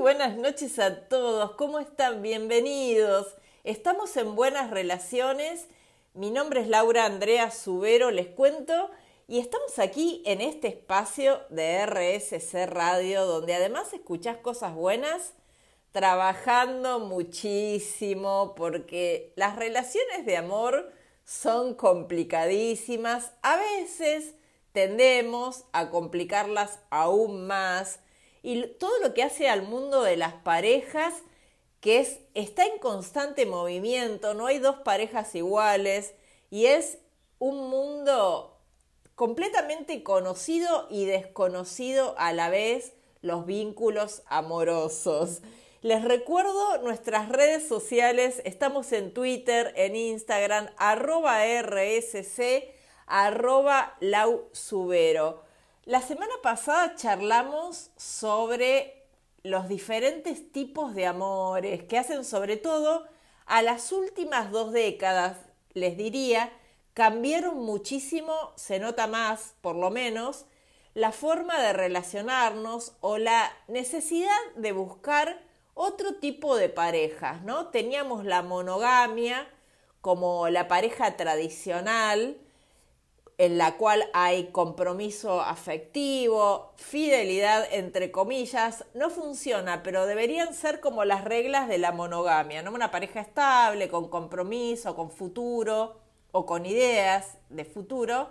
buenas noches a todos. ¿Cómo están? Bienvenidos. Estamos en Buenas Relaciones. Mi nombre es Laura Andrea Subero, les cuento. Y estamos aquí en este espacio de RSC Radio, donde además escuchás cosas buenas, trabajando muchísimo, porque las relaciones de amor son complicadísimas. A veces tendemos a complicarlas aún más y todo lo que hace al mundo de las parejas, que es, está en constante movimiento, no hay dos parejas iguales y es un mundo completamente conocido y desconocido a la vez los vínculos amorosos. Les recuerdo nuestras redes sociales, estamos en Twitter, en Instagram, arroba RSC, arroba lausubero. La semana pasada charlamos sobre los diferentes tipos de amores que hacen sobre todo a las últimas dos décadas, les diría, cambiaron muchísimo, se nota más por lo menos, la forma de relacionarnos o la necesidad de buscar otro tipo de parejas, ¿no? Teníamos la monogamia como la pareja tradicional, en la cual hay compromiso afectivo, fidelidad entre comillas, no funciona, pero deberían ser como las reglas de la monogamia, ¿no? Una pareja estable, con compromiso, con futuro o con ideas de futuro,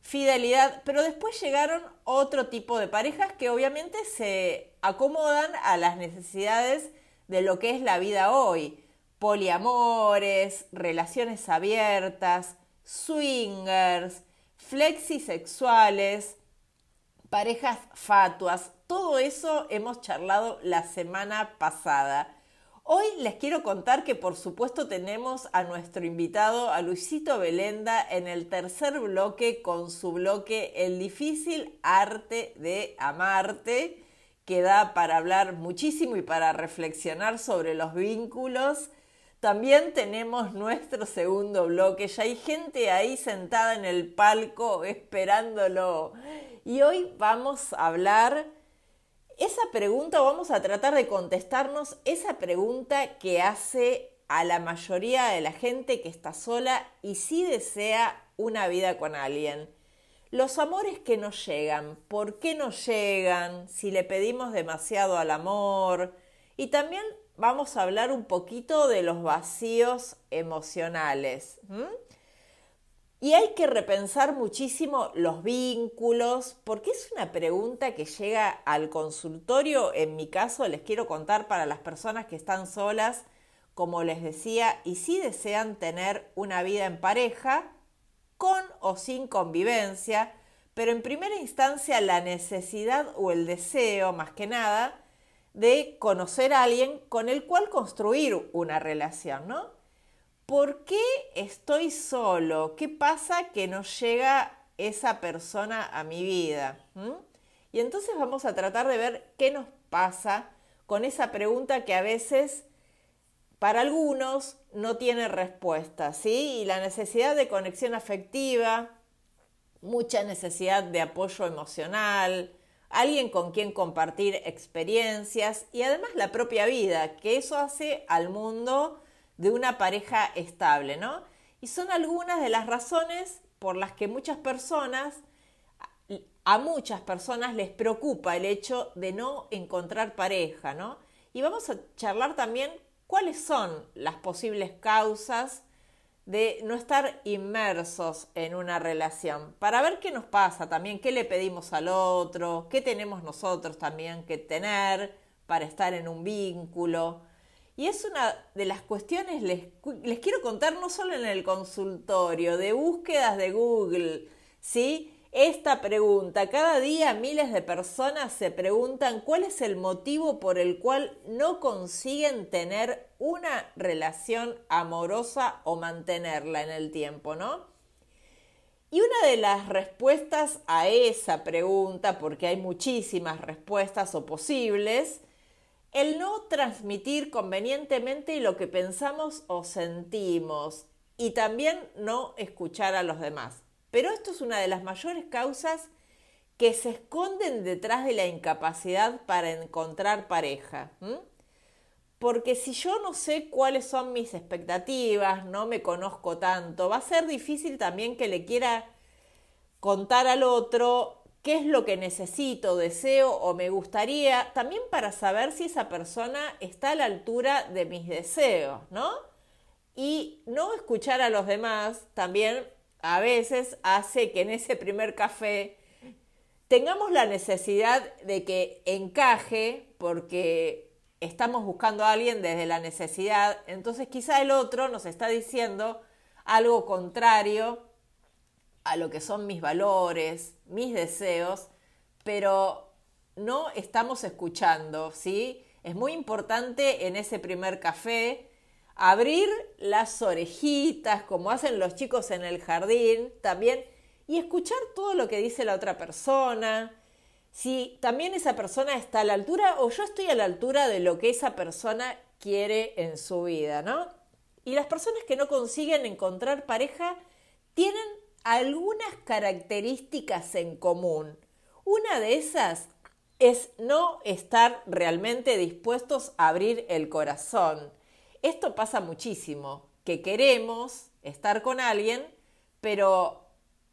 fidelidad, pero después llegaron otro tipo de parejas que obviamente se acomodan a las necesidades de lo que es la vida hoy, poliamores, relaciones abiertas, swingers, flexisexuales, parejas fatuas, todo eso hemos charlado la semana pasada. Hoy les quiero contar que por supuesto tenemos a nuestro invitado, a Luisito Belenda, en el tercer bloque con su bloque El difícil arte de amarte, que da para hablar muchísimo y para reflexionar sobre los vínculos también tenemos nuestro segundo bloque. Ya hay gente ahí sentada en el palco esperándolo. Y hoy vamos a hablar esa pregunta, vamos a tratar de contestarnos esa pregunta que hace a la mayoría de la gente que está sola y sí desea una vida con alguien. Los amores que nos llegan, ¿por qué nos llegan? Si le pedimos demasiado al amor. Y también vamos a hablar un poquito de los vacíos emocionales. Y hay que repensar muchísimo los vínculos, porque es una pregunta que llega al consultorio. En mi caso, les quiero contar para las personas que están solas, como les decía, y si desean tener una vida en pareja, con o sin convivencia, pero en primera instancia la necesidad o el deseo, más que nada, de conocer a alguien con el cual construir una relación, ¿no? ¿Por qué estoy solo? ¿Qué pasa que no llega esa persona a mi vida? ¿Mm? Y entonces vamos a tratar de ver qué nos pasa con esa pregunta que a veces para algunos no tiene respuesta, ¿sí? Y la necesidad de conexión afectiva, mucha necesidad de apoyo emocional, alguien con quien compartir experiencias y además la propia vida, que eso hace al mundo de una pareja estable, ¿no? Y son algunas de las razones por las que muchas personas, a muchas personas les preocupa el hecho de no encontrar pareja, ¿no? Y vamos a charlar también cuáles son las posibles causas de no estar inmersos en una relación, para ver qué nos pasa también, qué le pedimos al otro, qué tenemos nosotros también que tener para estar en un vínculo. Y es una de las cuestiones, les, les quiero contar no solo en el consultorio, de búsquedas de Google, ¿sí? Esta pregunta. Cada día miles de personas se preguntan cuál es el motivo por el cual no consiguen tener una relación amorosa o mantenerla en el tiempo, ¿no? Y una de las respuestas a esa pregunta, porque hay muchísimas respuestas o posibles, el no transmitir convenientemente lo que pensamos o sentimos y también no escuchar a los demás. Pero esto es una de las mayores causas que se esconden detrás de la incapacidad para encontrar pareja. Porque si yo no sé cuáles son mis expectativas, no me conozco tanto, va a ser difícil también que le quiera contar al otro qué es lo que necesito, deseo o me gustaría, también para saber si esa persona está a la altura de mis deseos, ¿no? Y no escuchar a los demás también a veces hace que en ese primer café tengamos la necesidad de que encaje porque estamos buscando a alguien desde la necesidad, entonces quizá el otro nos está diciendo algo contrario a lo que son mis valores, mis deseos, pero no estamos escuchando, ¿sí? Es muy importante en ese primer café abrir las orejitas, como hacen los chicos en el jardín, también, y escuchar todo lo que dice la otra persona, si también esa persona está a la altura o yo estoy a la altura de lo que esa persona quiere en su vida, ¿no? Y las personas que no consiguen encontrar pareja tienen algunas características en común. Una de esas es no estar realmente dispuestos a abrir el corazón. Esto pasa muchísimo, que queremos estar con alguien, pero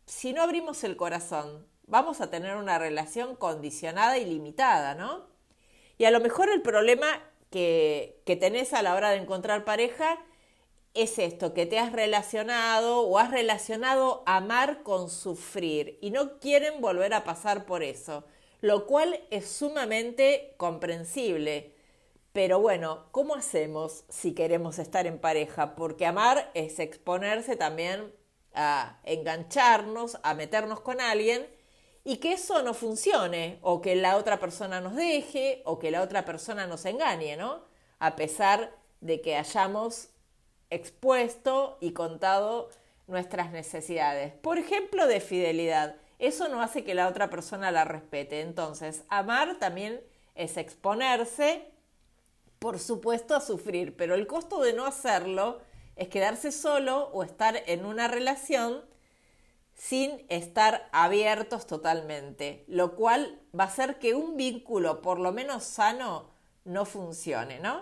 si no abrimos el corazón, vamos a tener una relación condicionada y limitada, ¿no? Y a lo mejor el problema que, que tenés a la hora de encontrar pareja es esto, que te has relacionado o has relacionado amar con sufrir y no quieren volver a pasar por eso, lo cual es sumamente comprensible. Pero bueno, ¿cómo hacemos si queremos estar en pareja? Porque amar es exponerse también a engancharnos, a meternos con alguien y que eso no funcione o que la otra persona nos deje o que la otra persona nos engañe, ¿no? A pesar de que hayamos expuesto y contado nuestras necesidades. Por ejemplo, de fidelidad. Eso no hace que la otra persona la respete. Entonces, amar también es exponerse, por supuesto, a sufrir, pero el costo de no hacerlo es quedarse solo o estar en una relación sin estar abiertos totalmente, lo cual va a hacer que un vínculo, por lo menos sano, no funcione, ¿no?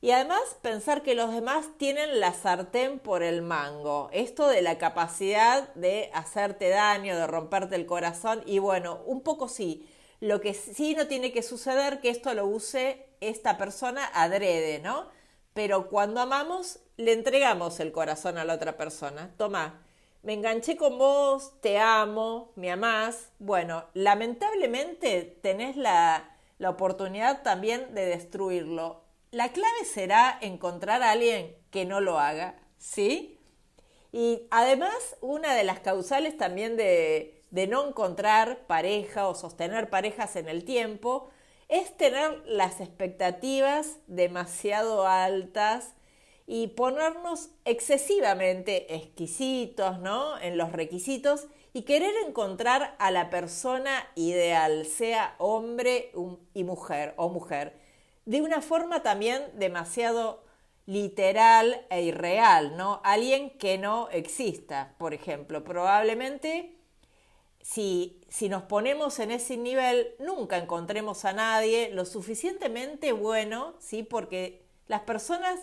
Y además pensar que los demás tienen la sartén por el mango. Esto de la capacidad de hacerte daño, de romperte el corazón. Y bueno, un poco sí. Lo que sí no tiene que suceder que esto lo use esta persona adrede, ¿no? Pero cuando amamos, le entregamos el corazón a la otra persona. Toma, me enganché con vos, te amo, me amás. Bueno, lamentablemente tenés la, la oportunidad también de destruirlo la clave será encontrar a alguien que no lo haga, ¿sí? Y además, una de las causales también de, de no encontrar pareja o sostener parejas en el tiempo es tener las expectativas demasiado altas y ponernos excesivamente exquisitos, ¿no? En los requisitos y querer encontrar a la persona ideal, sea hombre y mujer o mujer de una forma también demasiado literal e irreal, ¿no? Alguien que no exista, por ejemplo. Probablemente si, si nos ponemos en ese nivel, nunca encontremos a nadie lo suficientemente bueno, ¿sí? Porque las personas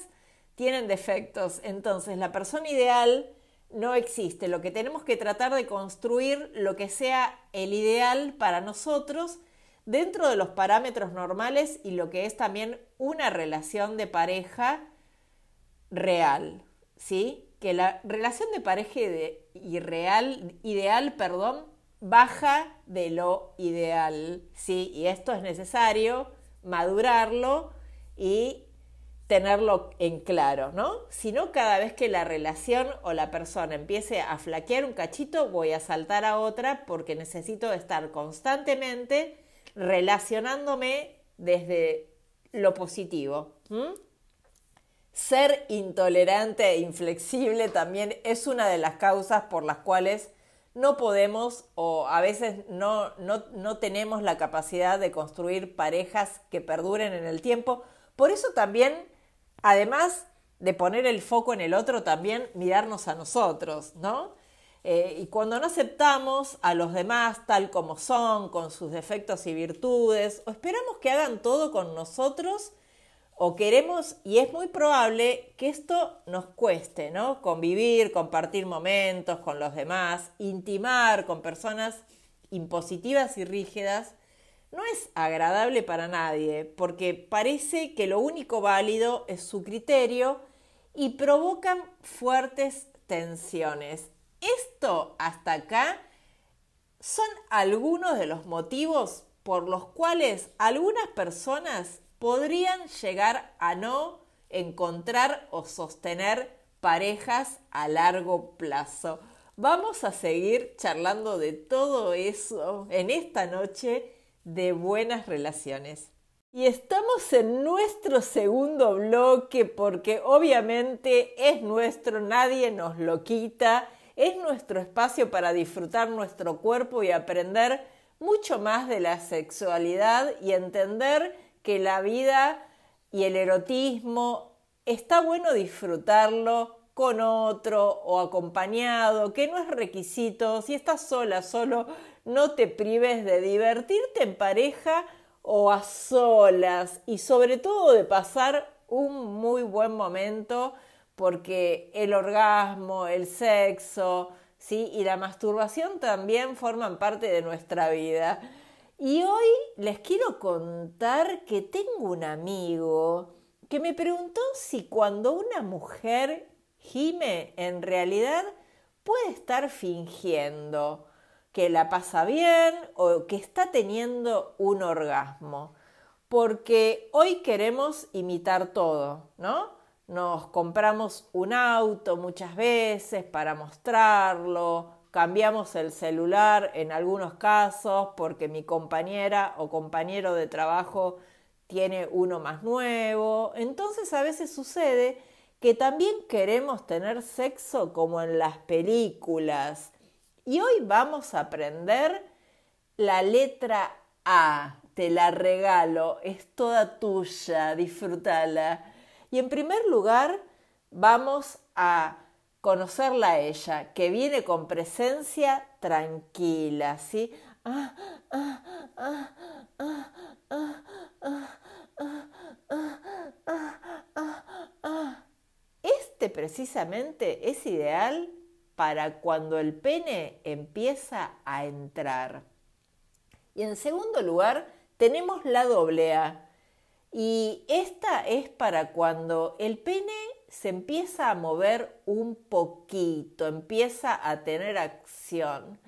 tienen defectos, entonces la persona ideal no existe. Lo que tenemos que tratar de construir lo que sea el ideal para nosotros dentro de los parámetros normales y lo que es también una relación de pareja real, ¿sí? Que la relación de pareja ideal, perdón, baja de lo ideal, ¿sí? Y esto es necesario madurarlo y tenerlo en claro, ¿no? Si no, cada vez que la relación o la persona empiece a flaquear un cachito, voy a saltar a otra porque necesito estar constantemente relacionándome desde lo positivo. Ser intolerante e inflexible también es una de las causas por las cuales no podemos o a veces no, no, no tenemos la capacidad de construir parejas que perduren en el tiempo. Por eso también, además de poner el foco en el otro, también mirarnos a nosotros, ¿no? Eh, y cuando no aceptamos a los demás tal como son, con sus defectos y virtudes, o esperamos que hagan todo con nosotros, o queremos, y es muy probable que esto nos cueste, ¿no? Convivir, compartir momentos con los demás, intimar con personas impositivas y rígidas, no es agradable para nadie, porque parece que lo único válido es su criterio y provocan fuertes tensiones. Esto hasta acá son algunos de los motivos por los cuales algunas personas podrían llegar a no encontrar o sostener parejas a largo plazo. Vamos a seguir charlando de todo eso en esta noche de buenas relaciones. Y estamos en nuestro segundo bloque porque obviamente es nuestro, nadie nos lo quita es nuestro espacio para disfrutar nuestro cuerpo y aprender mucho más de la sexualidad y entender que la vida y el erotismo está bueno disfrutarlo con otro o acompañado, que no es requisito, si estás sola, solo, no te prives de divertirte en pareja o a solas y sobre todo de pasar un muy buen momento porque el orgasmo, el sexo, ¿sí? y la masturbación también forman parte de nuestra vida. Y hoy les quiero contar que tengo un amigo que me preguntó si cuando una mujer gime en realidad puede estar fingiendo que la pasa bien o que está teniendo un orgasmo. Porque hoy queremos imitar todo, ¿no? nos compramos un auto muchas veces para mostrarlo, cambiamos el celular en algunos casos porque mi compañera o compañero de trabajo tiene uno más nuevo. Entonces a veces sucede que también queremos tener sexo como en las películas. Y hoy vamos a aprender la letra A. Te la regalo, es toda tuya, disfrútala. Y en primer lugar, vamos a conocerla a ella, que viene con presencia tranquila, ¿sí? Este precisamente es ideal para cuando el pene empieza a entrar. Y en segundo lugar, tenemos la doble A, y esta es para cuando el pene se empieza a mover un poquito, empieza a tener acción.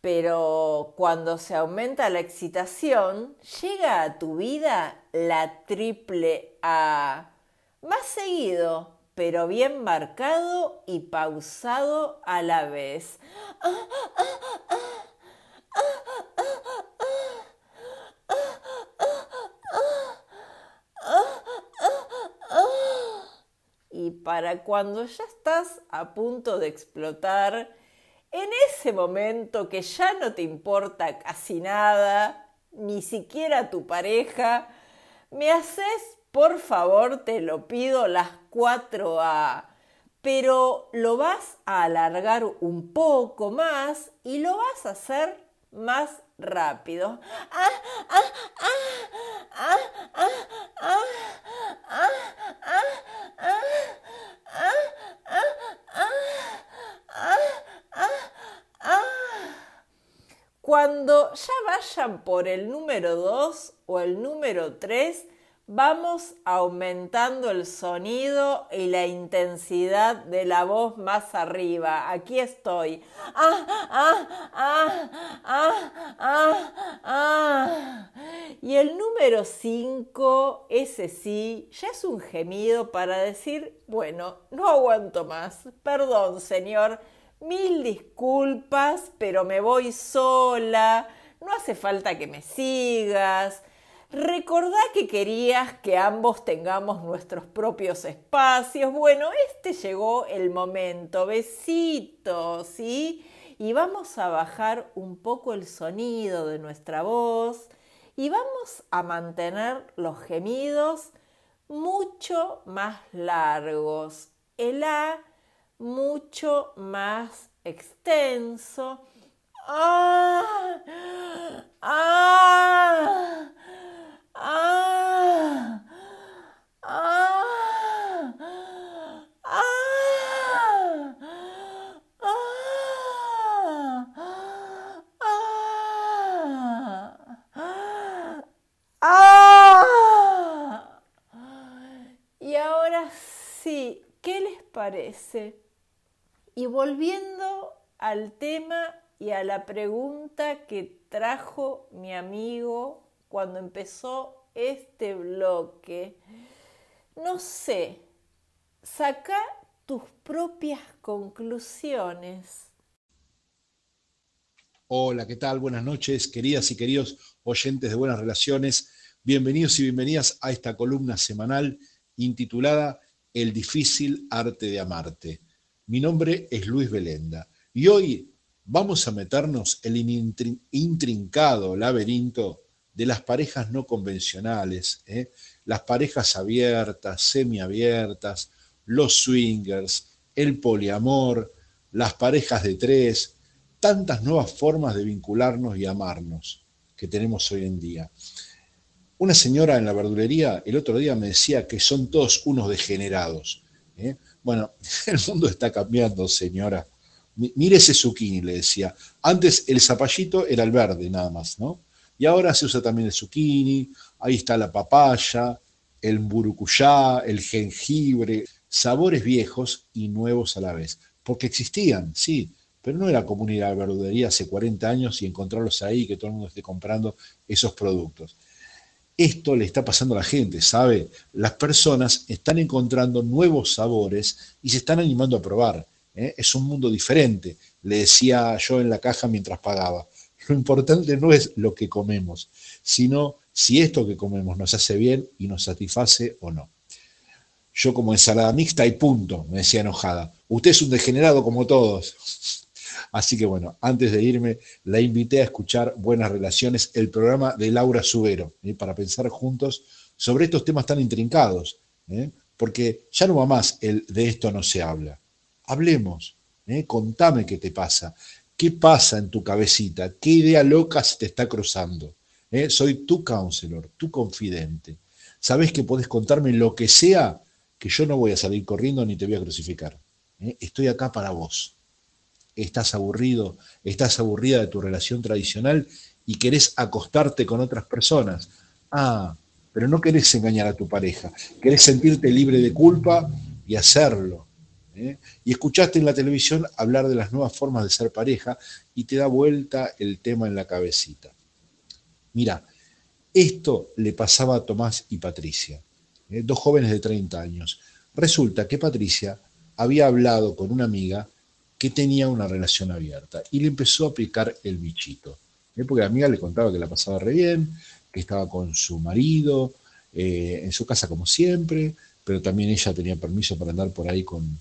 Pero cuando se aumenta la excitación, llega a tu vida la triple A. Más seguido, pero bien marcado y pausado a la vez. Y para cuando ya estás a punto de explotar, en ese momento que ya no te importa casi nada, ni siquiera tu pareja, me haces por favor, te lo pido, las 4A. Pero lo vas a alargar un poco más y lo vas a hacer más rápido. Cuando ya vayan por el número 2 o el número 3, vamos aumentando el sonido y la intensidad de la voz más arriba. Aquí estoy. Ah, ah, ah, ah, ah, ah. Y el número 5, ese sí, ya es un gemido para decir, bueno, no aguanto más. Perdón, señor. Mil disculpas, pero me voy sola. No hace falta que me sigas Recordá que querías que ambos tengamos nuestros propios espacios. Bueno, este llegó el momento. Besitos, ¿sí? Y vamos a bajar un poco el sonido de nuestra voz y vamos a mantener los gemidos mucho más largos, el A mucho más extenso. ¡Ah! ¡Ah! ¡Ah! ¡Ah! ¡Ah! ¡Ah! Y ahora sí, ¿qué les parece? Y volviendo al tema y a la pregunta que trajo mi amigo cuando empezó este bloque, no sé, saca tus propias conclusiones. Hola, ¿qué tal? Buenas noches, queridas y queridos oyentes de Buenas Relaciones. Bienvenidos y bienvenidas a esta columna semanal intitulada El difícil arte de amarte. Mi nombre es Luis Belenda y hoy vamos a meternos en el intrincado laberinto de las parejas no convencionales, ¿eh? las parejas abiertas, semiabiertas, los swingers, el poliamor, las parejas de tres, tantas nuevas formas de vincularnos y amarnos que tenemos hoy en día. Una señora en la verdulería el otro día me decía que son todos unos degenerados. ¿eh? Bueno, el mundo está cambiando, señora. Mire ese zucchini, le decía. Antes el zapallito era el verde, nada más, ¿no? Y ahora se usa también el zucchini, ahí está la papaya, el burucuyá, el jengibre, sabores viejos y nuevos a la vez. Porque existían, sí, pero no era común ir a la verdulería hace 40 años y encontrarlos ahí, que todo el mundo esté comprando esos productos. Esto le está pasando a la gente, ¿sabe? Las personas están encontrando nuevos sabores y se están animando a probar. ¿eh? Es un mundo diferente, le decía yo en la caja mientras pagaba. Lo importante no es lo que comemos, sino si esto que comemos nos hace bien y nos satisface o no. Yo como ensalada mixta y punto, me decía enojada. Usted es un degenerado como todos. Así que bueno, antes de irme, la invité a escuchar Buenas Relaciones, el programa de Laura Subero, ¿eh? para pensar juntos sobre estos temas tan intrincados, ¿eh? porque ya no va más el de esto no se habla. Hablemos, ¿eh? contame qué te pasa, qué pasa en tu cabecita, qué idea loca se te está cruzando. Soy tu counselor, tu confidente. Sabes que podés contarme lo que sea, que yo no voy a salir corriendo ni te voy a crucificar. Estoy acá para vos estás aburrido, estás aburrida de tu relación tradicional y querés acostarte con otras personas. Ah, pero no querés engañar a tu pareja, querés sentirte libre de culpa y hacerlo. ¿Eh? Y escuchaste en la televisión hablar de las nuevas formas de ser pareja y te da vuelta el tema en la cabecita. Mira, esto le pasaba a Tomás y Patricia, ¿eh? dos jóvenes de 30 años. Resulta que Patricia había hablado con una amiga que tenía una relación abierta y le empezó a picar el bichito. ¿eh? Porque la amiga le contaba que la pasaba re bien, que estaba con su marido, en su casa como siempre, pero también ella tenía permiso para andar por ahí con,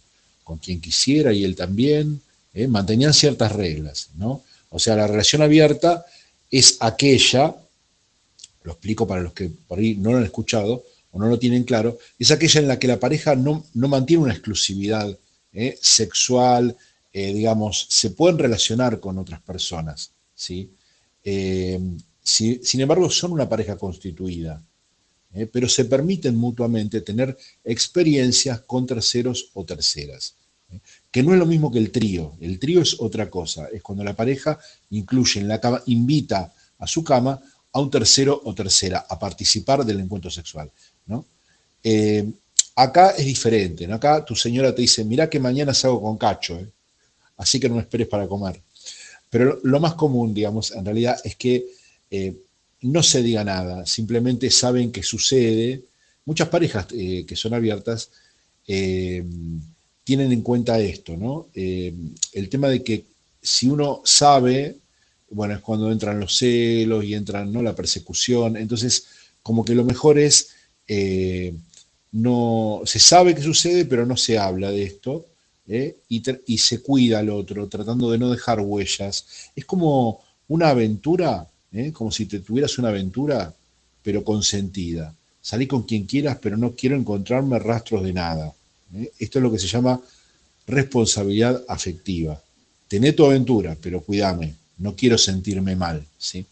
quien quisiera y él también. ¿eh? Mantenían ciertas reglas, ¿no? O sea, la relación abierta es aquella, lo explico para los que por ahí no lo han escuchado o no lo tienen claro, es aquella en la que la pareja no, no mantiene una exclusividad sexual, eh, digamos, se pueden relacionar con otras personas, ¿sí? Eh, sin embargo, son una pareja constituida, ¿eh? pero se permiten mutuamente tener experiencias con terceros o terceras, que no es lo mismo que el trío. El trío es otra cosa, es cuando la pareja incluye en la cama, invita a su cama a un tercero o tercera a participar del encuentro sexual, ¿no? acá es diferente, ¿no? Acá tu señora te dice, mira que mañana salgo con cacho, ¿eh? así que no me esperes para comer. Pero lo más común, digamos, en realidad es que eh, no se diga nada, simplemente saben que sucede. Muchas parejas eh, que son abiertas eh, tienen en cuenta esto, ¿no? el tema de que si uno sabe, bueno, es cuando entran los celos y entran ¿no? la persecución, entonces como que lo mejor es, no, se sabe que sucede, pero no se habla de esto, ¿eh? y, se cuida al otro, tratando de no dejar huellas. Es como una aventura ¿eh? como si te tuvieras una aventura, pero consentida. Salí con quien quieras, pero no quiero encontrarme rastros de nada. ¿Eh? Esto es lo que se llama responsabilidad afectiva. Tené tu aventura, pero cuídame, no quiero sentirme mal. ¿sí?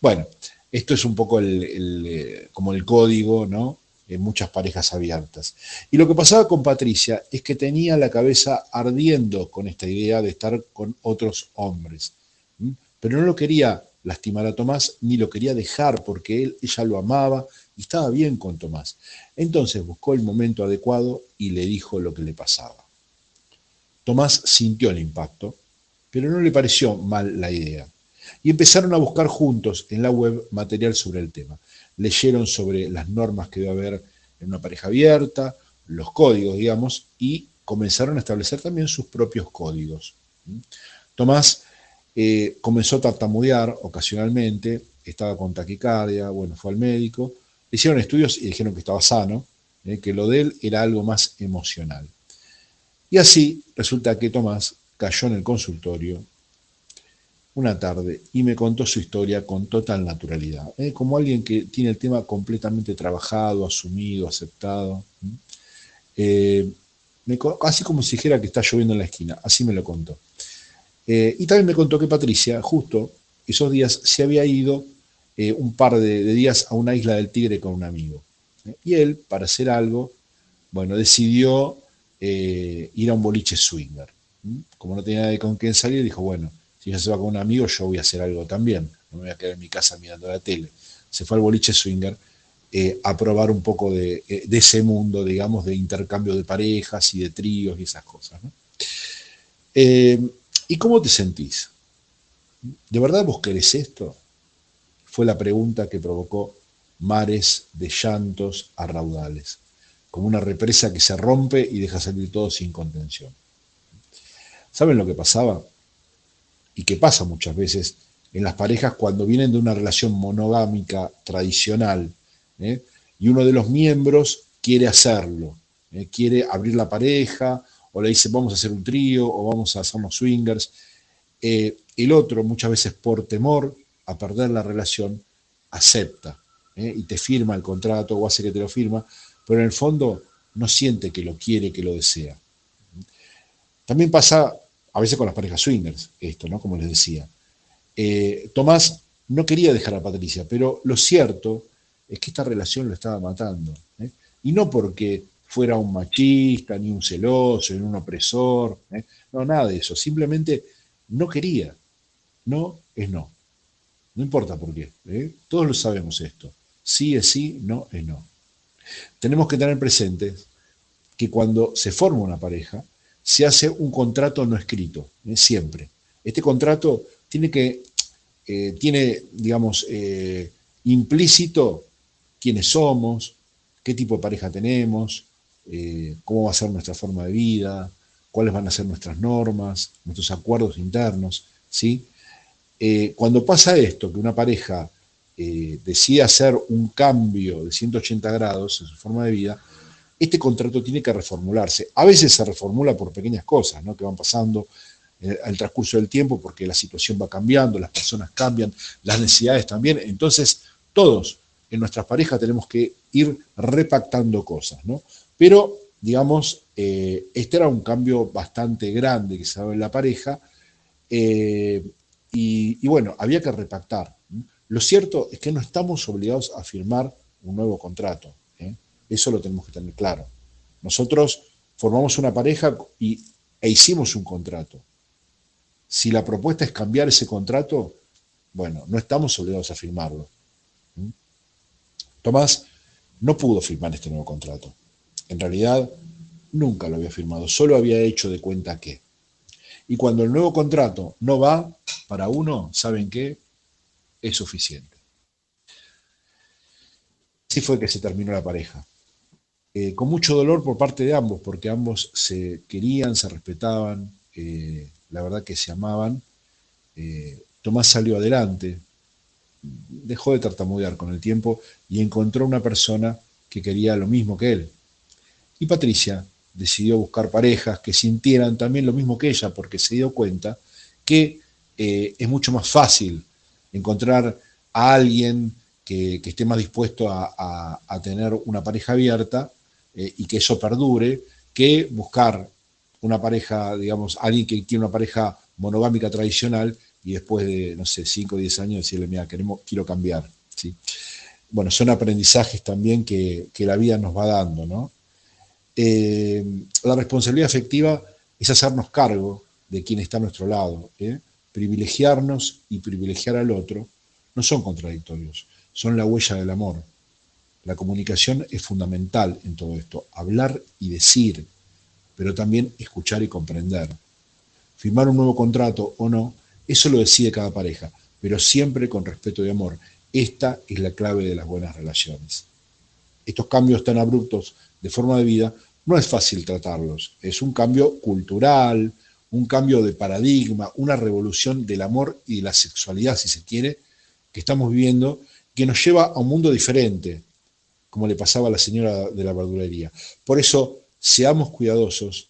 Bueno, esto es un poco eh, como el código, ¿no? En muchas parejas abiertas. Y lo que pasaba con Patricia es que tenía la cabeza ardiendo con esta idea de estar con otros hombres. Pero no lo quería lastimar a Tomás ni lo quería dejar porque él, ella lo amaba y estaba bien con Tomás. Entonces buscó el momento adecuado y le dijo lo que le pasaba. Tomás sintió el impacto, pero no le pareció mal la idea. Y empezaron a buscar juntos en la web material sobre el tema. Leyeron sobre las normas que debe haber en una pareja abierta, los códigos, digamos, y comenzaron a establecer también sus propios códigos. Tomás eh, comenzó a tartamudear ocasionalmente, estaba con taquicardia, bueno, fue al médico, hicieron estudios y dijeron que estaba sano, eh, que lo de él era algo más emocional. Y así resulta que Tomás cayó en el consultorio una tarde y me contó su historia con total naturalidad, eh, como alguien que tiene el tema completamente trabajado, asumido, aceptado. así como si dijera que está lloviendo en la esquina, así me lo contó. Eh, y también me contó que Patricia, justo esos días, se había ido eh, un par de, días a una isla del Tigre con un amigo. ¿eh? Y él, para hacer algo, bueno, decidió ir a un boliche swinger. Como no tenía nadie con quién salir, dijo, bueno, si ella se va con un amigo, yo voy a hacer algo también. No me voy a quedar en mi casa mirando la tele. Se fue al boliche swinger a probar un poco de, ese mundo, digamos, de intercambio de parejas y de tríos y esas cosas. ¿Y cómo te sentís? ¿De verdad vos querés esto? Fue la pregunta que provocó mares de llantos a raudales, como una represa que se rompe y deja salir todo sin contención. ¿Saben lo que pasaba? Y que pasa muchas veces en las parejas cuando vienen de una relación monogámica tradicional ¿eh? y uno de los miembros quiere hacerlo, ¿eh? quiere abrir la pareja o le dice vamos a hacer un trío o vamos a hacernos swingers. Eh, el otro, muchas veces por temor a perder la relación, acepta ¿eh? y te firma el contrato o hace que te lo firma, pero en el fondo no siente que lo quiere, que lo desea. También pasa a veces con las parejas swingers, esto, ¿no? Como les decía. Eh, Tomás no quería dejar a Patricia, pero lo cierto es que esta relación lo estaba matando. Y no porque fuera un machista, ni un celoso, ni un opresor. ¿eh? No, nada de eso. Simplemente no quería. No es no. No importa por qué. ¿eh? Todos lo sabemos esto. Sí es sí, no es no. Tenemos que tener presente que cuando se forma una pareja, se hace un contrato no escrito, ¿eh? siempre. Este contrato tiene que, tiene, digamos, implícito quiénes somos, qué tipo de pareja tenemos, eh, cómo va a ser nuestra forma de vida, cuáles van a ser nuestras normas, nuestros acuerdos internos. ¿sí? Eh, cuando pasa esto, que una pareja eh, decide hacer un cambio de 180 grados en su forma de vida, este contrato tiene que reformularse. A veces se reformula por pequeñas cosas ¿no? que van pasando al transcurso del tiempo porque la situación va cambiando, las personas cambian, las necesidades también. Entonces, todos en nuestras parejas tenemos que ir repactando cosas. ¿no? Pero, digamos, eh, este era un cambio bastante grande que se daba en la pareja. Eh, y, bueno, había que repactar. Lo cierto es que no estamos obligados a firmar un nuevo contrato. ¿eh? Eso lo tenemos que tener claro. Nosotros formamos una pareja y, e hicimos un contrato. Si la propuesta es cambiar ese contrato, bueno, no estamos obligados a firmarlo. Tomás no pudo firmar este nuevo contrato. En realidad, nunca lo había firmado, solo había hecho de cuenta que. Y cuando el nuevo contrato no va, para uno, ¿saben qué? Es suficiente. Así fue que se terminó la pareja. Eh, con mucho dolor por parte de ambos, porque ambos se querían, se respetaban, eh, la verdad que se amaban. Eh, Tomás salió adelante, dejó de tartamudear con el tiempo y encontró una persona que quería lo mismo que él, y Patricia decidió buscar parejas que sintieran también lo mismo que ella, porque se dio cuenta que eh, es mucho más fácil encontrar a alguien que, esté más dispuesto a, tener una pareja abierta eh, y que eso perdure, que buscar una pareja, digamos, alguien que tiene una pareja monogámica tradicional y después de, no sé, 5 o 10 años decirle, mira, queremos, quiero cambiar. ¿sí? Bueno, son aprendizajes también que, la vida nos va dando, ¿no? Eh, la responsabilidad afectiva es hacernos cargo de quien está a nuestro lado. ¿eh? Privilegiarnos y privilegiar al otro no son contradictorios, son la huella del amor. La comunicación es fundamental en todo esto, hablar y decir, pero también escuchar y comprender. Firmar un nuevo contrato o no, eso lo decide cada pareja, pero siempre con respeto y amor. Esta es la clave de las buenas relaciones. Estos cambios tan abruptos de forma de vida no es fácil tratarlos. Es un cambio cultural, un cambio de paradigma, una revolución del amor y de la sexualidad, si se quiere, que estamos viviendo, que nos lleva a un mundo diferente, como le pasaba a la señora de la verdulería. Por eso, seamos cuidadosos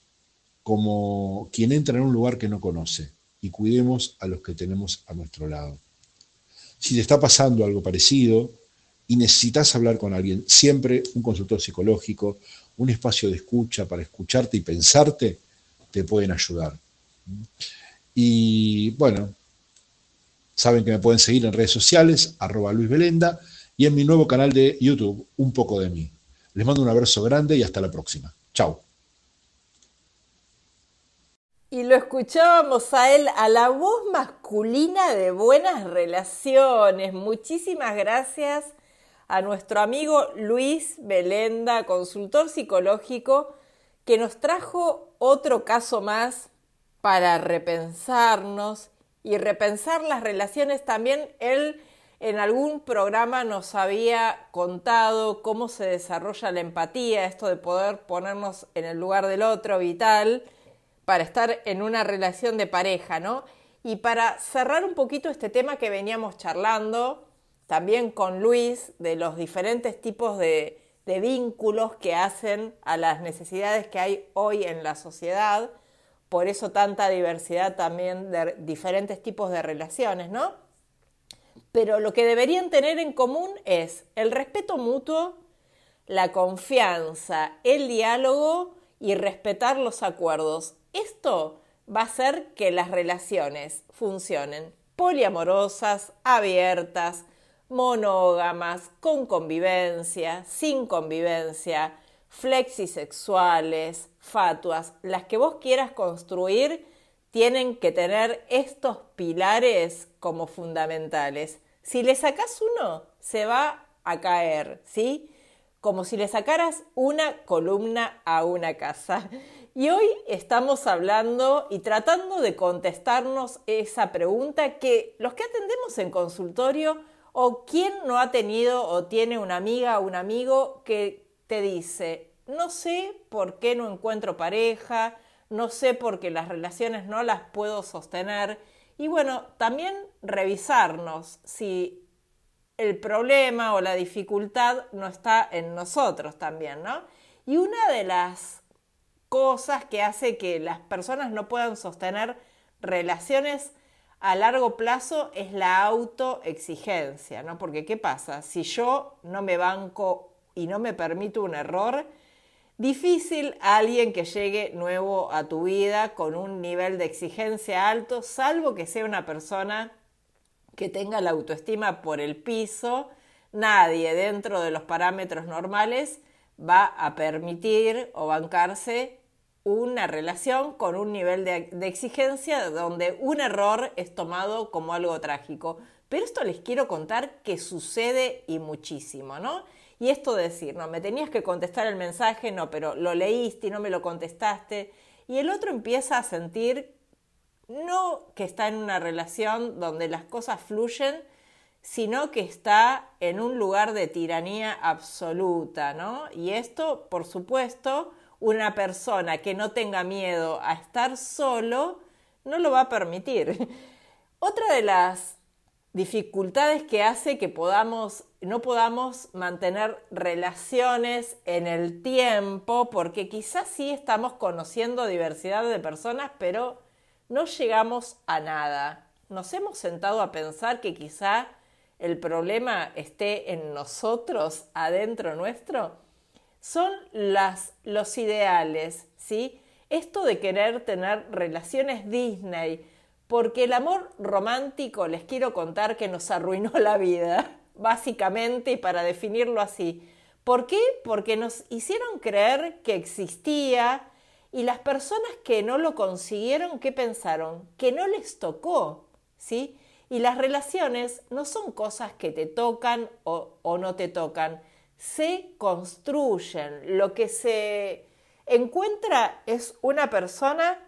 como quien entra en un lugar que no conoce y cuidemos a los que tenemos a nuestro lado. Si te está pasando algo parecido y necesitas hablar con alguien, siempre un consultor psicológico, un espacio de escucha para escucharte y pensarte, te pueden ayudar. Y bueno, saben que me pueden seguir en redes sociales, arroba Luis Belenda, y en mi nuevo canal de YouTube, Un poco de mí. Les mando un abrazo grande y hasta la próxima. Chao. Y lo escuchábamos a él, a la voz masculina de buenas relaciones. Muchísimas gracias a nuestro amigo Luis Belenda, consultor psicológico, que nos trajo otro caso más para repensarnos y repensar las relaciones. También él en algún programa nos había contado cómo se desarrolla la empatía, esto de poder ponernos en el lugar del otro, vital para estar en una relación de pareja, ¿no? Y para cerrar un poquito este tema que veníamos charlando, también con Luis, de los diferentes tipos de, vínculos que hacen a las necesidades que hay hoy en la sociedad, por eso tanta diversidad también de diferentes tipos de relaciones, ¿no? Pero lo que deberían tener en común es el respeto mutuo, la confianza, el diálogo y respetar los acuerdos. Esto va a hacer que las relaciones funcionen poliamorosas, abiertas, monógamas, con convivencia, sin convivencia, flexisexuales, fatuas, las que vos quieras construir tienen que tener estos pilares como fundamentales. Si le sacás uno, se va a caer, ¿sí? Como si le sacaras una columna a una casa. Y hoy estamos hablando y tratando de contestarnos esa pregunta que los que atendemos en consultorio o quién no ha tenido o tiene una amiga o un amigo que te dice, no sé por qué no encuentro pareja, no sé por qué las relaciones no las puedo sostener. Y bueno, también revisarnos si el problema o la dificultad no está en nosotros también, ¿no? Y una de las cosas que hace que las personas no puedan sostener relaciones a largo plazo es la autoexigencia, ¿no? Porque ¿qué pasa? Si yo no me banco y no me permito un error, difícil alguien que llegue nuevo a tu vida con un nivel de exigencia alto, salvo que sea una persona que tenga la autoestima por el piso, nadie dentro de los parámetros normales va a permitir o bancarse una relación con un nivel de, exigencia donde un error es tomado como algo trágico. Pero esto les quiero contar que sucede y muchísimo, ¿no? Y esto de decir, no, me tenías que contestar el mensaje, no, pero lo leíste y no me lo contestaste. Y el otro empieza a sentir no que está en una relación donde las cosas fluyen, sino que está en un lugar de tiranía absoluta, ¿no? Y esto, por supuesto, una persona que no tenga miedo a estar solo no lo va a permitir. Otra de las dificultades que hace que podamos no podamos mantener relaciones en el tiempo porque quizás sí estamos conociendo diversidad de personas pero no llegamos a nada. Nos hemos sentado a pensar que quizá el problema esté en nosotros, adentro nuestro, son las, los ideales, ¿sí? Esto de querer tener relaciones Disney, porque el amor romántico, les quiero contar que nos arruinó la vida, básicamente, y para definirlo así. ¿Por qué? Porque nos hicieron creer que existía y las personas que no lo consiguieron, ¿qué pensaron? Que no les tocó, ¿sí? Y las relaciones no son cosas que te tocan o, o no te tocan, se construyen. Lo que se encuentra es una persona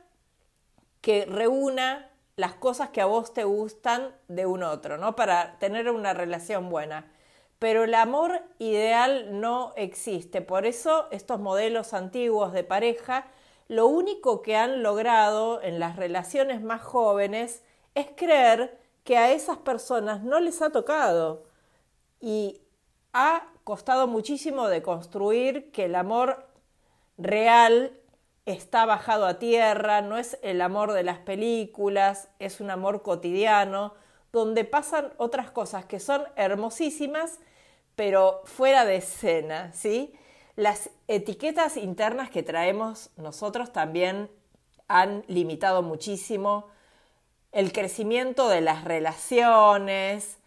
que reúna las cosas que a vos te gustan de un otro, ¿no? Para tener una relación buena. Pero el amor ideal no existe. Por eso estos modelos antiguos de pareja, lo único que han logrado en las relaciones más jóvenes es creer que a esas personas no les ha tocado. Y ha costado muchísimo de construir que el amor real está bajado a tierra, no es el amor de las películas, es un amor cotidiano, donde pasan otras cosas que son hermosísimas, pero fuera de escena, ¿sí? Las etiquetas internas que traemos nosotros también han limitado muchísimo el crecimiento de las relaciones,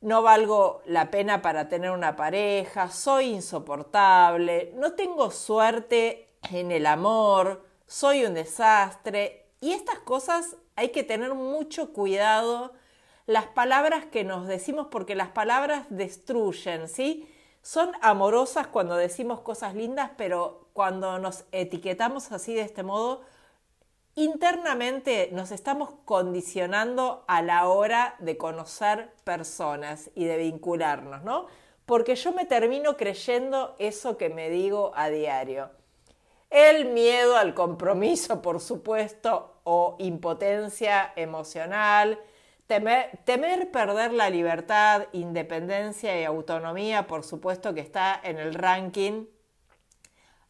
no valgo la pena para tener una pareja, soy insoportable, no tengo suerte en el amor, soy un desastre. Y estas cosas hay que tener mucho cuidado. Las palabras que nos decimos, porque las palabras destruyen, ¿sí? Son amorosas cuando decimos cosas lindas, pero cuando nos etiquetamos así de este modo, internamente nos estamos condicionando a la hora de conocer personas y de vincularnos, ¿no? Porque yo me termino creyendo eso que me digo a diario. El miedo al compromiso, por supuesto, o impotencia emocional, temer, perder la libertad, independencia y autonomía, por supuesto que está en el ranking,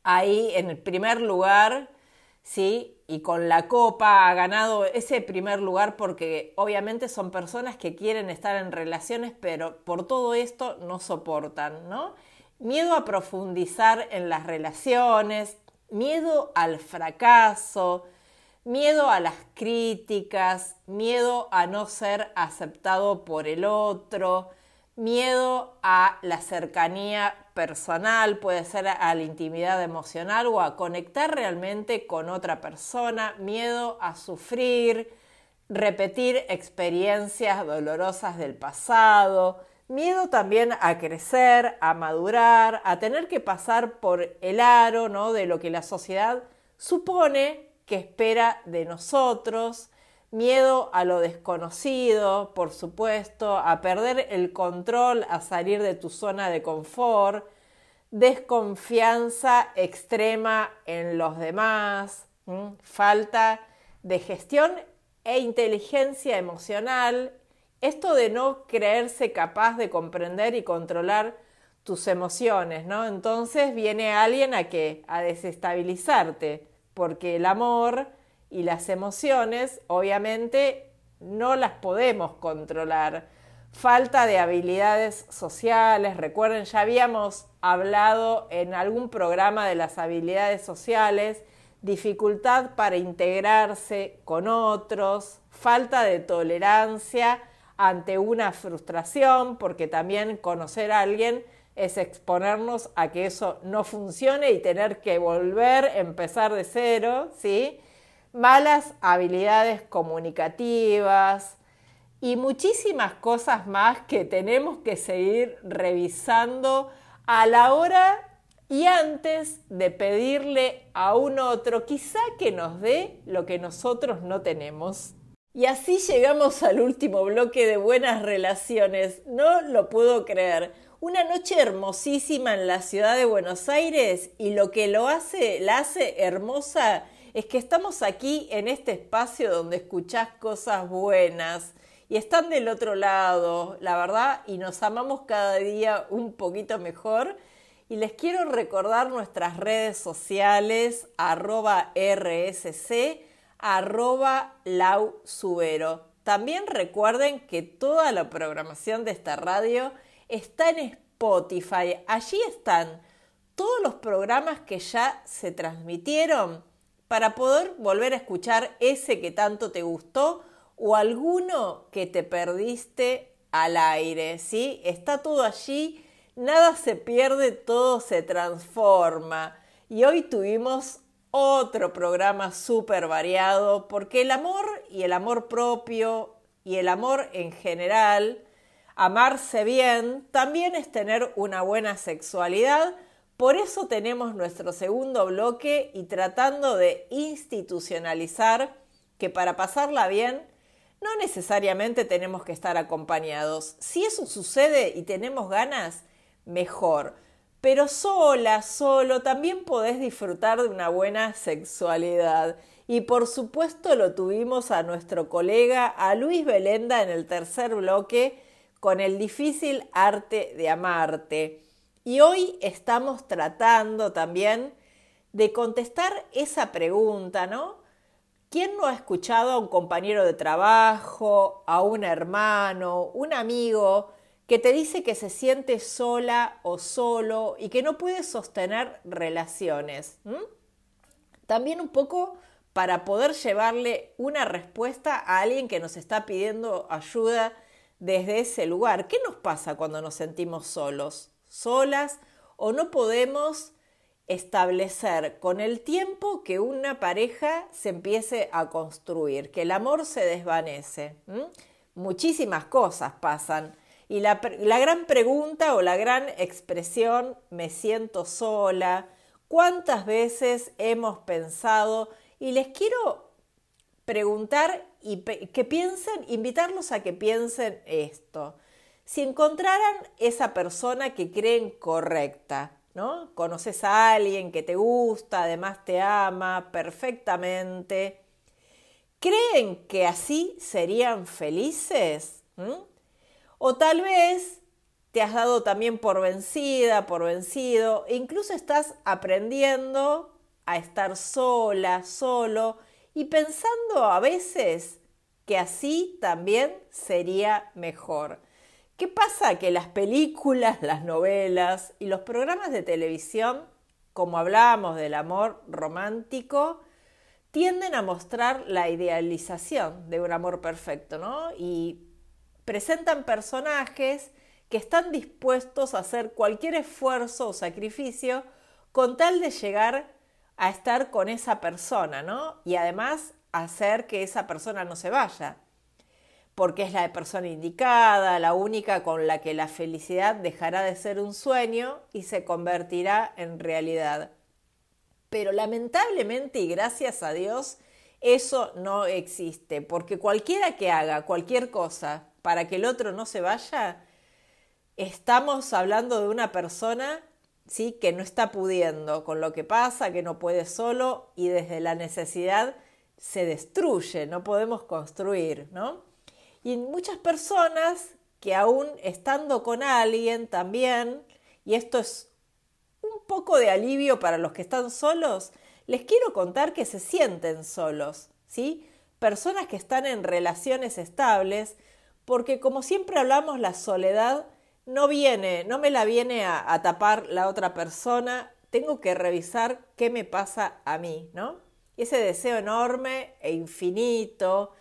ahí en el primer lugar, ¿sí? Y con la copa ha ganado ese primer lugar porque obviamente son personas que quieren estar en relaciones, pero por todo esto no soportan, ¿no? Miedo a profundizar en las relaciones, miedo al fracaso, miedo a las críticas, miedo a no ser aceptado por el otro, miedo a la cercanía personal, puede ser a la intimidad emocional o a conectar realmente con otra persona, miedo a sufrir, repetir experiencias dolorosas del pasado, Miedo también a crecer, a madurar, a tener que pasar por el aro ¿no? de lo que la sociedad supone que espera de nosotros. Miedo a lo desconocido, por supuesto, a perder el control, a salir de tu zona de confort. Desconfianza extrema en los demás. Falta de gestión e inteligencia emocional esto de no creerse capaz de comprender y controlar tus emociones, ¿no? Entonces viene alguien a que a desestabilizarte, porque el amor y las emociones obviamente no las podemos controlar. Falta de habilidades sociales, recuerden, ya habíamos hablado en algún programa de las habilidades sociales, dificultad para integrarse con otros, falta de tolerancia ante una frustración, porque también conocer a alguien es exponernos a que eso no funcione y tener que volver, empezar de cero, ¿sí? Malas habilidades comunicativas y muchísimas cosas más que tenemos que seguir revisando a la hora y antes de pedirle a un otro quizá que nos dé lo que nosotros no tenemos. Y así llegamos al último bloque de buenas relaciones. No lo puedo creer. Una noche hermosísima en la ciudad de Buenos Aires y lo que lo hace, la hace hermosa es que estamos aquí en este espacio donde escuchás cosas buenas y están del otro lado, la verdad, y nos amamos cada día un poquito mejor. Y les quiero recordar nuestras redes sociales, arroba RSC, arroba también recuerden que toda la programación de esta radio está en Spotify. Allí están todos los programas que ya se transmitieron para poder volver a escuchar ese que tanto te gustó o alguno que te perdiste al aire, ¿sí? Está todo allí, nada se pierde, todo se transforma. Y hoy tuvimos otro programa súper variado porque el amor y el amor propio y el amor en general, amarse bien, también es tener una buena sexualidad. Por eso tenemos nuestro segundo bloque y tratando de institucionalizar que para pasarla bien no necesariamente tenemos que estar acompañados. Si eso sucede y tenemos ganas, mejor. Pero sola, solo, también podés disfrutar de una buena sexualidad. Y por supuesto lo tuvimos a nuestro colega, a Luis Belenda, en el tercer bloque, con el difícil arte de amarte. Y hoy estamos tratando también de contestar esa pregunta, ¿no? ¿Quién no ha escuchado a un compañero de trabajo, a un hermano, un amigo que te dice que se siente sola o solo y que no puede sostener relaciones? También un poco para poder llevarle una respuesta a alguien que nos está pidiendo ayuda desde ese lugar. ¿Qué nos pasa cuando nos sentimos solos, solas o no podemos establecer con el tiempo que una pareja se empiece a construir, que el amor se desvanece. Muchísimas cosas pasan. Y la, la, gran pregunta o la gran expresión, me siento sola, ¿cuántas veces hemos pensado? Y les quiero preguntar y que piensen, invitarlos a que piensen esto. Si encontraran esa persona que creen correcta, ¿no? Conoces a alguien que te gusta, además te ama perfectamente. ¿Creen que así serían felices? ¿Mm? O tal vez te has dado también por vencida, por vencido, e incluso estás aprendiendo a estar sola, solo, y pensando a veces que así también sería mejor. ¿Qué pasa? Que las películas, las novelas y los programas de televisión, como hablábamos del amor romántico, tienden a mostrar la idealización de un amor perfecto, ¿no? Y presentan personajes que están dispuestos a hacer cualquier esfuerzo o sacrificio con tal de llegar a estar con esa persona, ¿no? Y además hacer que esa persona no se vaya porque es la persona indicada, la única con la que la felicidad dejará de ser un sueño y se convertirá en realidad. Pero lamentablemente y gracias a Dios, eso no existe, porque cualquiera que haga cualquier cosa para que el otro no se vaya, estamos hablando de una persona ¿sí? que no está pudiendo con lo que pasa, que no puede solo y desde la necesidad se destruye, no podemos construir, ¿no? Y muchas personas que aún estando con alguien también, y esto es un poco de alivio para los que están solos, les quiero contar que se sienten solos, ¿sí? Personas que están en relaciones estables, porque como siempre hablamos, la soledad no viene, no me la viene a, tapar la otra persona, tengo que revisar qué me pasa a mí, ¿no? Y ese deseo enorme e infinito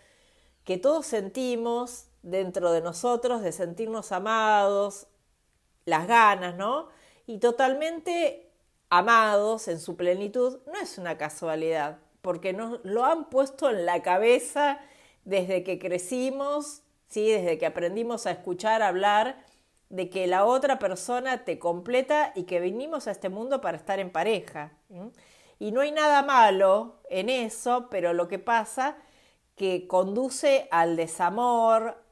que todos sentimos dentro de nosotros de sentirnos amados, las ganas, ¿no? Y totalmente amados en su plenitud, no es una casualidad, porque nos lo han puesto en la cabeza desde que crecimos, ¿sí? desde que aprendimos a escuchar, hablar, de que la otra persona te completa y que vinimos a este mundo para estar en pareja. Y no hay nada malo en eso, pero lo que pasa que conduce al desamor,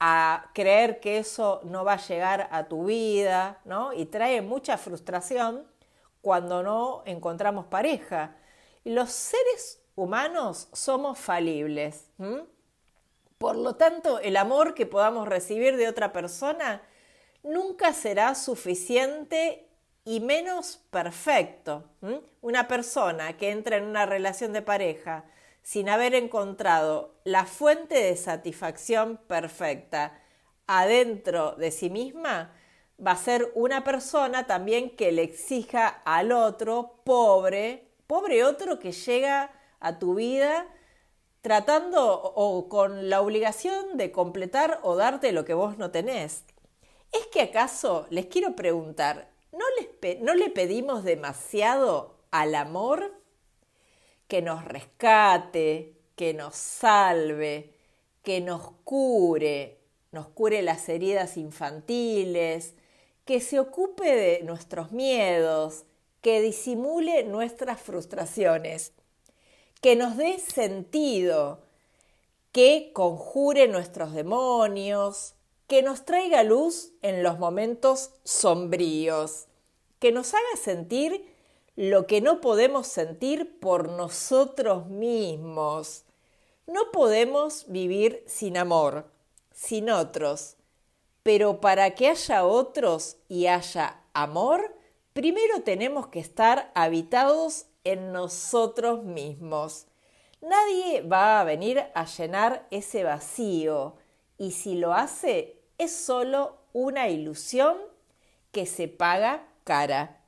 a creer que eso no va a llegar a tu vida, ¿no? Y trae mucha frustración cuando no encontramos pareja. Y los seres humanos somos falibles. Por lo tanto, el amor que podamos recibir de otra persona nunca será suficiente y menos perfecto. Una persona que entra en una relación de pareja sin haber encontrado la fuente de satisfacción perfecta adentro de sí misma, va a ser una persona también que le exija al otro, pobre, pobre otro que llega a tu vida tratando o con la obligación de completar o darte lo que vos no tenés. ¿Es que acaso, les quiero preguntar, ¿no, no le pedimos demasiado al amor? Que nos rescate, que nos salve, que nos cure, nos cure las heridas infantiles, que se ocupe de nuestros miedos, que disimule nuestras frustraciones, que nos dé sentido, que conjure nuestros demonios, que nos traiga luz en los momentos sombríos, que nos haga sentir lo que no podemos sentir por nosotros mismos. No podemos vivir sin amor, sin otros, pero para que haya otros y haya amor, primero tenemos que estar habitados en nosotros mismos. Nadie va a venir a llenar ese vacío y si lo hace es solo una ilusión que se paga cara.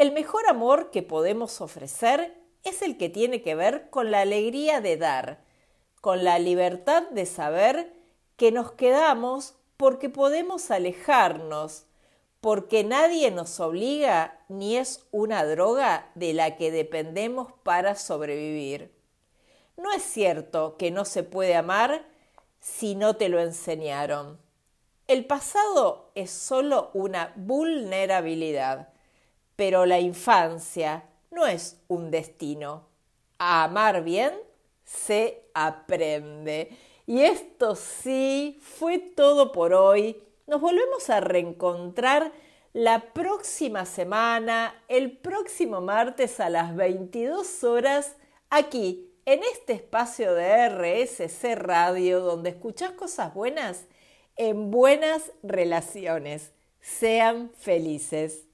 El mejor amor que podemos ofrecer es el que tiene que ver con la alegría de dar, con la libertad de saber que nos quedamos porque podemos alejarnos, porque nadie nos obliga ni es una droga de la que dependemos para sobrevivir. No es cierto que no se puede amar si no te lo enseñaron. El pasado es solo una vulnerabilidad, pero la infancia no es un destino. A amar bien se aprende. Y esto sí fue todo por hoy. Nos volvemos a reencontrar la próxima semana, el próximo martes a las 22 horas, aquí, en este espacio de RSC Radio, donde escuchás cosas buenas en buenas relaciones. Sean felices.